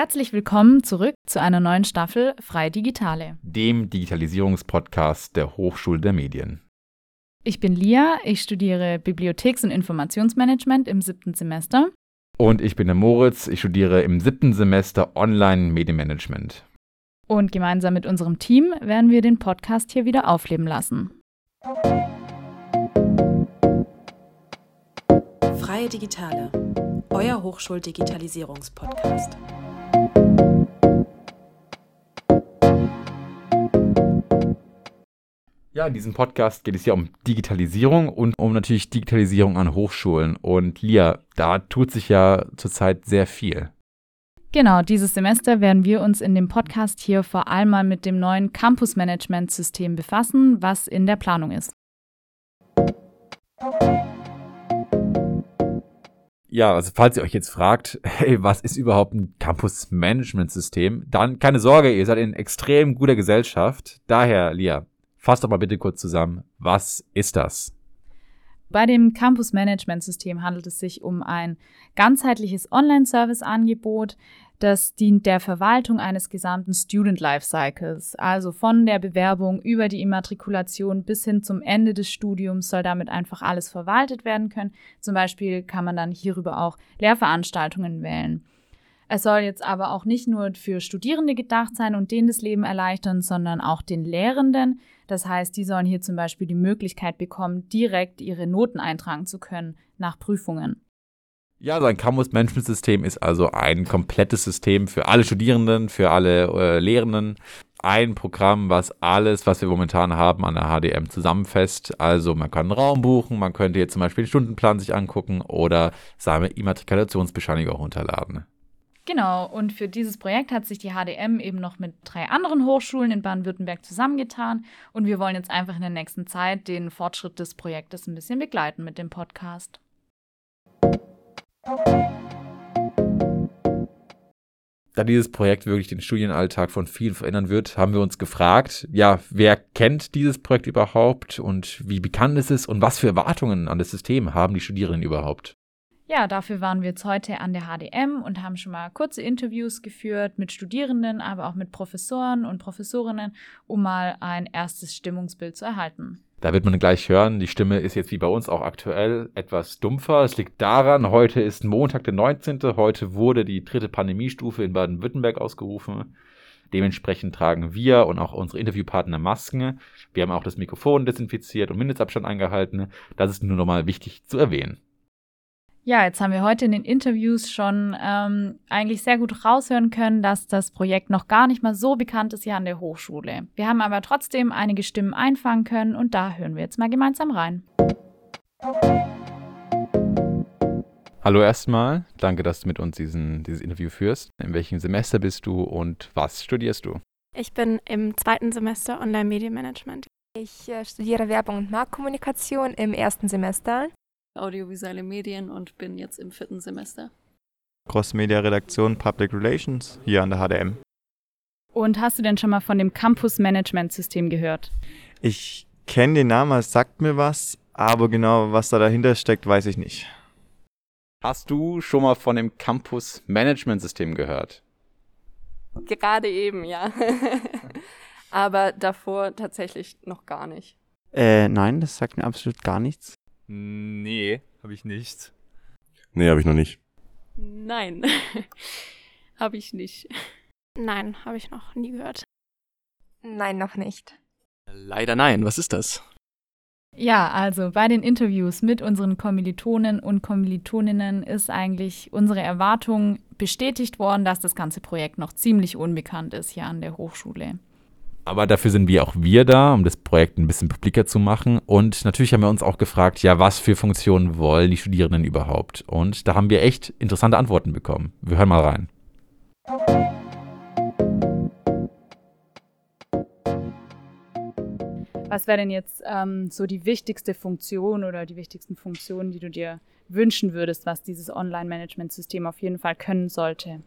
Herzlich willkommen zurück zu einer neuen Staffel Freie Digitale, dem Digitalisierungspodcast der Hochschule der Medien. Ich bin Lia, ich studiere Bibliotheks- und Informationsmanagement im siebten Semester. Und ich bin der Moritz, ich studiere im siebten Semester Online-Medienmanagement. Und gemeinsam mit unserem Team werden wir den Podcast hier wieder aufleben lassen. Freie Digitale, euer Hochschuldigitalisierungspodcast. Ja, in diesem Podcast geht es ja um Digitalisierung und um natürlich Digitalisierung an Hochschulen. Und Lia, da tut sich ja zurzeit sehr viel. Genau, dieses Semester werden wir uns in dem Podcast hier vor allem mal mit dem neuen Campus-Management-System befassen, was in der Planung ist. Ja, also falls ihr euch jetzt fragt, hey, was ist überhaupt ein Campus-Management-System, dann keine Sorge, ihr seid in extrem guter Gesellschaft. Daher, Lia, Fass doch mal bitte kurz zusammen, was ist das? Bei dem Campus Management System handelt es sich um ein ganzheitliches Online-Service-Angebot, das dient der Verwaltung eines gesamten Student Lifecycles. Also von der Bewerbung über die Immatrikulation bis hin zum Ende des Studiums soll damit einfach alles verwaltet werden können. Zum Beispiel kann man dann hierüber auch Lehrveranstaltungen wählen. Es soll jetzt aber auch nicht nur für Studierende gedacht sein und denen das Leben erleichtern, sondern auch den Lehrenden. Das heißt, die sollen hier zum Beispiel die Möglichkeit bekommen, direkt ihre Noten eintragen zu können nach Prüfungen. Ja, so ein Campus-Management-System ist also ein komplettes System für alle Studierenden, für alle äh, Lehrenden. Ein Programm, was alles, was wir momentan haben, an der HDM zusammenfasst. Also man kann einen Raum buchen, man könnte jetzt zum Beispiel den Stundenplan sich angucken oder seine Immatrikulationsbescheinigung runterladen. Genau, und für dieses Projekt hat sich die HDM eben noch mit drei anderen Hochschulen in Baden-Württemberg zusammengetan und wir wollen jetzt einfach in der nächsten Zeit den Fortschritt des Projektes ein bisschen begleiten mit dem Podcast. Da dieses Projekt wirklich den Studienalltag von vielen verändern wird, haben wir uns gefragt, ja, wer kennt dieses Projekt überhaupt und wie bekannt ist es und was für Erwartungen an das System haben die Studierenden überhaupt? Ja, dafür waren wir jetzt heute an der HDM und haben schon mal kurze Interviews geführt mit Studierenden, aber auch mit Professoren und Professorinnen, um mal ein erstes Stimmungsbild zu erhalten. Da wird man gleich hören, die Stimme ist jetzt wie bei uns auch aktuell etwas dumpfer. Es liegt daran, heute ist Montag, der 19. Heute wurde die dritte Pandemiestufe in Baden-Württemberg ausgerufen. Dementsprechend tragen wir und auch unsere Interviewpartner Masken. Wir haben auch das Mikrofon desinfiziert und Mindestabstand eingehalten. Das ist nur nochmal wichtig zu erwähnen. Ja, jetzt haben wir heute in den Interviews schon ähm, eigentlich sehr gut raushören können, dass das Projekt noch gar nicht mal so bekannt ist hier an der Hochschule. Wir haben aber trotzdem einige Stimmen einfangen können und da hören wir jetzt mal gemeinsam rein. Hallo erstmal, danke, dass du mit uns diesen, dieses Interview führst. In welchem Semester bist du und was studierst du? Ich bin im zweiten Semester Online-Medienmanagement. Ich äh, studiere Werbung und Marktkommunikation im ersten Semester audiovisuelle Medien und bin jetzt im vierten Semester. Cross-Media-Redaktion Public Relations hier an der HDM. Und hast du denn schon mal von dem Campus-Management-System gehört? Ich kenne den Namen, es sagt mir was, aber genau, was da dahinter steckt, weiß ich nicht. Hast du schon mal von dem Campus-Management-System gehört? Gerade eben, ja. aber davor tatsächlich noch gar nicht. Äh, nein, das sagt mir absolut gar nichts. Nee, habe ich nicht. Nee, habe ich noch nicht. Nein, habe ich nicht. Nein, habe ich noch nie gehört. Nein, noch nicht. Leider nein. Was ist das? Ja, also bei den Interviews mit unseren Kommilitonen und Kommilitoninnen ist eigentlich unsere Erwartung bestätigt worden, dass das ganze Projekt noch ziemlich unbekannt ist hier an der Hochschule. Aber dafür sind wir auch wir da, um das Projekt ein bisschen publiker zu machen. Und natürlich haben wir uns auch gefragt, ja, was für Funktionen wollen die Studierenden überhaupt? Und da haben wir echt interessante Antworten bekommen. Wir hören mal rein. Was wäre denn jetzt ähm, so die wichtigste Funktion oder die wichtigsten Funktionen, die du dir wünschen würdest, was dieses Online-Management-System auf jeden Fall können sollte?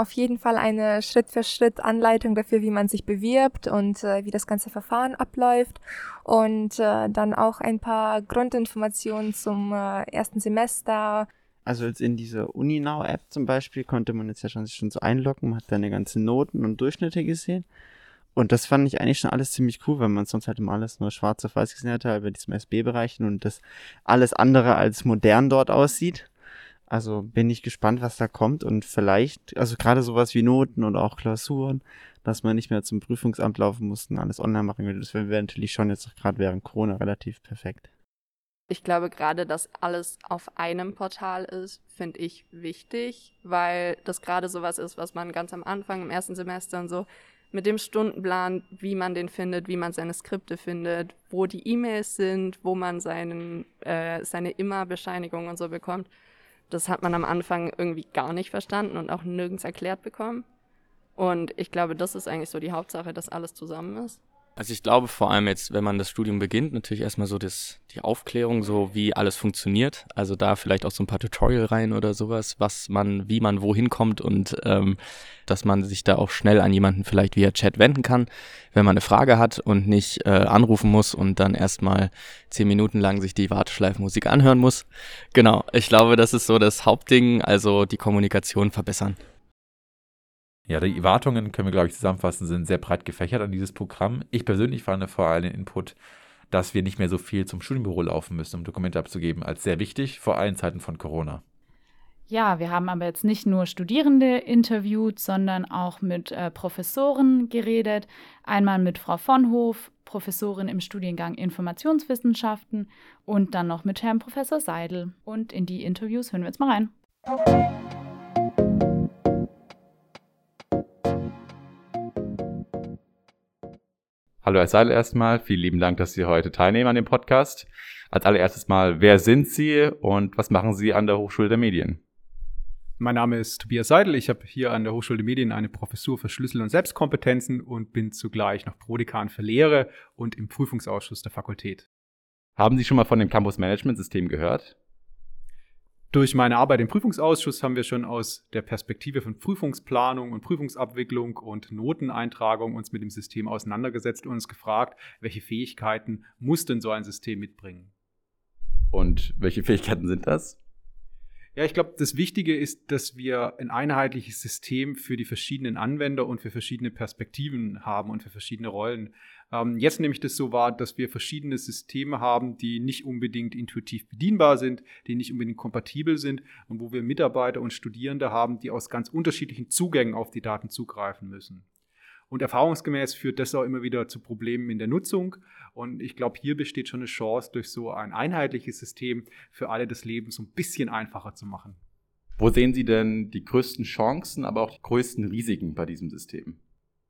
Auf jeden Fall eine Schritt-für-Schritt-Anleitung dafür, wie man sich bewirbt und äh, wie das ganze Verfahren abläuft. Und äh, dann auch ein paar Grundinformationen zum äh, ersten Semester, Also jetzt in dieser UniNow-App zum Beispiel konnte man jetzt ja schon sich schon so einloggen, man hat deine ganzen Noten und Durchschnitte gesehen. Und das fand ich eigentlich schon alles ziemlich cool, weil man sonst halt immer alles nur schwarz auf weiß gesehen hatte, bei diesem SB-Bereich und das alles andere als modern dort aussieht. Also bin ich gespannt, was da kommt und vielleicht, also gerade sowas wie Noten und auch Klausuren, dass man nicht mehr zum Prüfungsamt laufen muss und alles online machen will. Das wäre natürlich schon jetzt gerade während Corona relativ perfekt. Ich glaube gerade, dass alles auf einem Portal ist, finde ich wichtig, weil das gerade sowas ist, was man ganz am Anfang im ersten Semester und so mit dem Stundenplan, wie man den findet, wie man seine Skripte findet, wo die E-Mails sind, wo man seinen, äh, seine Immer-Bescheinigung und so bekommt. Das hat man am Anfang irgendwie gar nicht verstanden und auch nirgends erklärt bekommen. Und ich glaube, das ist eigentlich so die Hauptsache, dass alles zusammen ist. Also ich glaube vor allem jetzt, wenn man das Studium beginnt, natürlich erstmal so das, die Aufklärung, so wie alles funktioniert. Also da vielleicht auch so ein paar Tutorial rein oder sowas, was man, wie man wohin kommt und ähm, dass man sich da auch schnell an jemanden vielleicht via Chat wenden kann, wenn man eine Frage hat und nicht äh, anrufen muss und dann erstmal zehn Minuten lang sich die Warteschleifenmusik anhören muss. Genau, ich glaube, das ist so das Hauptding, also die Kommunikation verbessern. Ja, die Erwartungen, können wir, glaube ich, zusammenfassen, sind sehr breit gefächert an dieses Programm. Ich persönlich fand vor allem den Input, dass wir nicht mehr so viel zum Studienbüro laufen müssen, um Dokumente abzugeben, als sehr wichtig, vor allem in Zeiten von Corona. Ja, wir haben aber jetzt nicht nur Studierende interviewt, sondern auch mit äh, Professoren geredet. Einmal mit Frau Vonhof, Professorin im Studiengang Informationswissenschaften und dann noch mit Herrn Professor Seidel. Und in die Interviews hören wir jetzt mal rein. Hallo Herr Seidel erstmal, vielen lieben Dank, dass Sie heute teilnehmen an dem Podcast. Als allererstes mal, wer sind Sie und was machen Sie an der Hochschule der Medien? Mein Name ist Tobias Seidel. Ich habe hier an der Hochschule der Medien eine Professur für Schlüssel- und Selbstkompetenzen und bin zugleich noch Prodekan für Lehre und im Prüfungsausschuss der Fakultät. Haben Sie schon mal von dem Campus Management System gehört? Durch meine Arbeit im Prüfungsausschuss haben wir schon aus der Perspektive von Prüfungsplanung und Prüfungsabwicklung und Noteneintragung uns mit dem System auseinandergesetzt und uns gefragt, welche Fähigkeiten muss denn so ein System mitbringen? Und welche Fähigkeiten sind das? Ja, ich glaube, das Wichtige ist, dass wir ein einheitliches System für die verschiedenen Anwender und für verschiedene Perspektiven haben und für verschiedene Rollen. Ähm, jetzt nehme ich das so wahr, dass wir verschiedene Systeme haben, die nicht unbedingt intuitiv bedienbar sind, die nicht unbedingt kompatibel sind und wo wir Mitarbeiter und Studierende haben, die aus ganz unterschiedlichen Zugängen auf die Daten zugreifen müssen. Und erfahrungsgemäß führt das auch immer wieder zu Problemen in der Nutzung. Und ich glaube, hier besteht schon eine Chance, durch so ein einheitliches System für alle das Leben so ein bisschen einfacher zu machen. Wo sehen Sie denn die größten Chancen, aber auch die größten Risiken bei diesem System?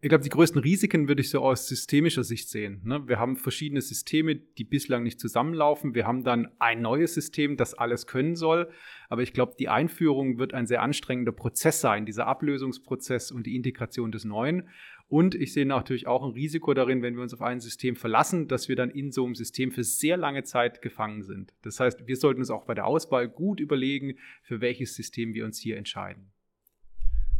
Ich glaube, die größten Risiken würde ich so aus systemischer Sicht sehen. Ne? Wir haben verschiedene Systeme, die bislang nicht zusammenlaufen. Wir haben dann ein neues System, das alles können soll. Aber ich glaube, die Einführung wird ein sehr anstrengender Prozess sein, dieser Ablösungsprozess und die Integration des Neuen. Und ich sehe natürlich auch ein Risiko darin, wenn wir uns auf ein System verlassen, dass wir dann in so einem System für sehr lange Zeit gefangen sind. Das heißt, wir sollten uns auch bei der Auswahl gut überlegen, für welches System wir uns hier entscheiden.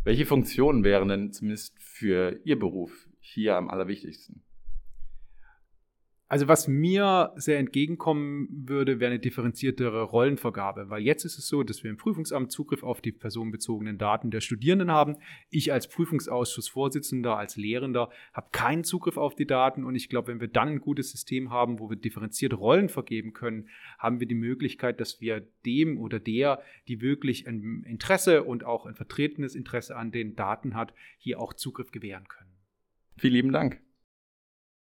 Welche Funktionen wären denn zumindest für Ihr Beruf hier am allerwichtigsten? Also was mir sehr entgegenkommen würde, wäre eine differenziertere Rollenvergabe, weil jetzt ist es so, dass wir im Prüfungsamt Zugriff auf die personenbezogenen Daten der Studierenden haben. Ich als Prüfungsausschussvorsitzender, als Lehrender habe keinen Zugriff auf die Daten und ich glaube, wenn wir dann ein gutes System haben, wo wir differenzierte Rollen vergeben können, haben wir die Möglichkeit, dass wir dem oder der, die wirklich ein Interesse und auch ein vertretenes Interesse an den Daten hat, hier auch Zugriff gewähren können. Vielen lieben Dank.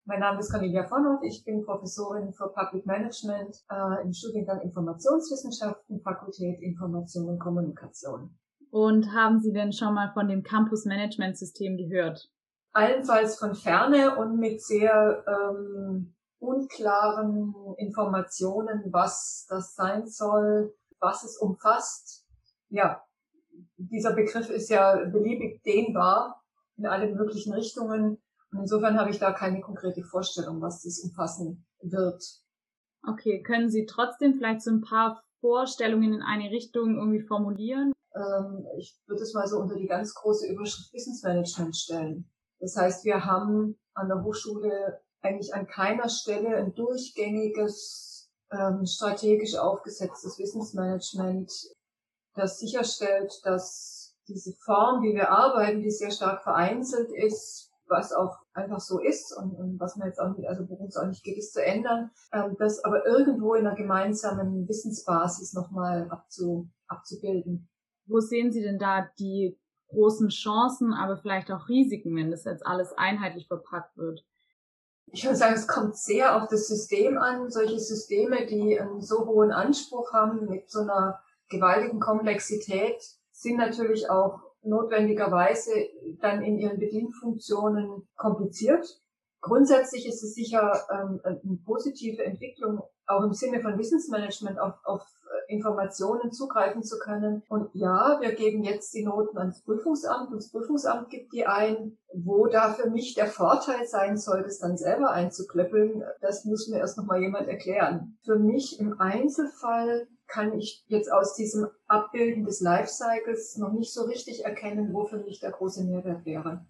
Mein Name ist Cornelia Vonhoff, ich bin Professorin für Public Management äh, im Studiengang Informationswissenschaften, Fakultät Information und Kommunikation. Und haben Sie denn schon mal von dem Campus Management System gehört? Allenfalls von ferne und mit sehr ähm, unklaren Informationen, was das sein soll, was es umfasst. Ja, dieser Begriff ist ja beliebig dehnbar in alle möglichen Richtungen. Und insofern habe ich da keine konkrete Vorstellung, was das umfassen wird. Okay, können Sie trotzdem vielleicht so ein paar Vorstellungen in eine Richtung irgendwie formulieren? Ähm, ich würde es mal so unter die ganz große Überschrift Wissensmanagement stellen. Das heißt, wir haben an der Hochschule eigentlich an keiner Stelle ein durchgängiges, ähm, strategisch aufgesetztes Wissensmanagement das sicherstellt, dass diese Form, wie wir arbeiten, die sehr stark vereinzelt ist, was auch einfach so ist und, und was man jetzt auch nicht, also worum es auch nicht geht, ist zu ändern, ähm, das aber irgendwo in einer gemeinsamen Wissensbasis nochmal abzu, abzubilden. Wo sehen Sie denn da die großen Chancen, aber vielleicht auch Risiken, wenn das jetzt alles einheitlich verpackt wird? Ich würde sagen, es kommt sehr auf das System an. Solche Systeme, die einen so hohen Anspruch haben mit so einer gewaltigen Komplexität, sind natürlich auch notwendigerweise dann in ihren Bedienfunktionen kompliziert. Grundsätzlich ist es sicher ähm, eine positive Entwicklung, auch im Sinne von Wissensmanagement auf, auf Informationen zugreifen zu können. Und ja, wir geben jetzt die Noten ans Prüfungsamt und das Prüfungsamt gibt die ein. Wo da für mich der Vorteil sein soll, das dann selber einzuklöppeln, das muss mir erst nochmal jemand erklären. Für mich im Einzelfall kann ich jetzt aus diesem Abbilden des Lifecycles noch nicht so richtig erkennen, wo für mich der große Mehrwert wäre.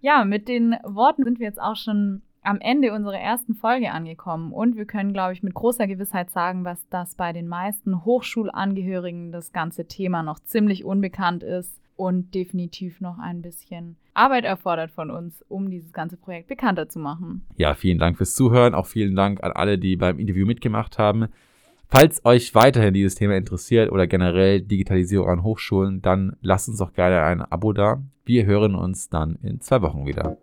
Ja, mit den Worten sind wir jetzt auch schon am Ende unserer ersten Folge angekommen und wir können, glaube ich, mit großer Gewissheit sagen, was das bei den meisten Hochschulangehörigen das ganze Thema noch ziemlich unbekannt ist und definitiv noch ein bisschen Arbeit erfordert von uns, um dieses ganze Projekt bekannter zu machen. Ja, vielen Dank fürs Zuhören. Auch vielen Dank an alle, die beim Interview mitgemacht haben. Falls euch weiterhin dieses Thema interessiert oder generell Digitalisierung an Hochschulen, dann lasst uns doch gerne ein Abo da. Wir hören uns dann in zwei Wochen wieder.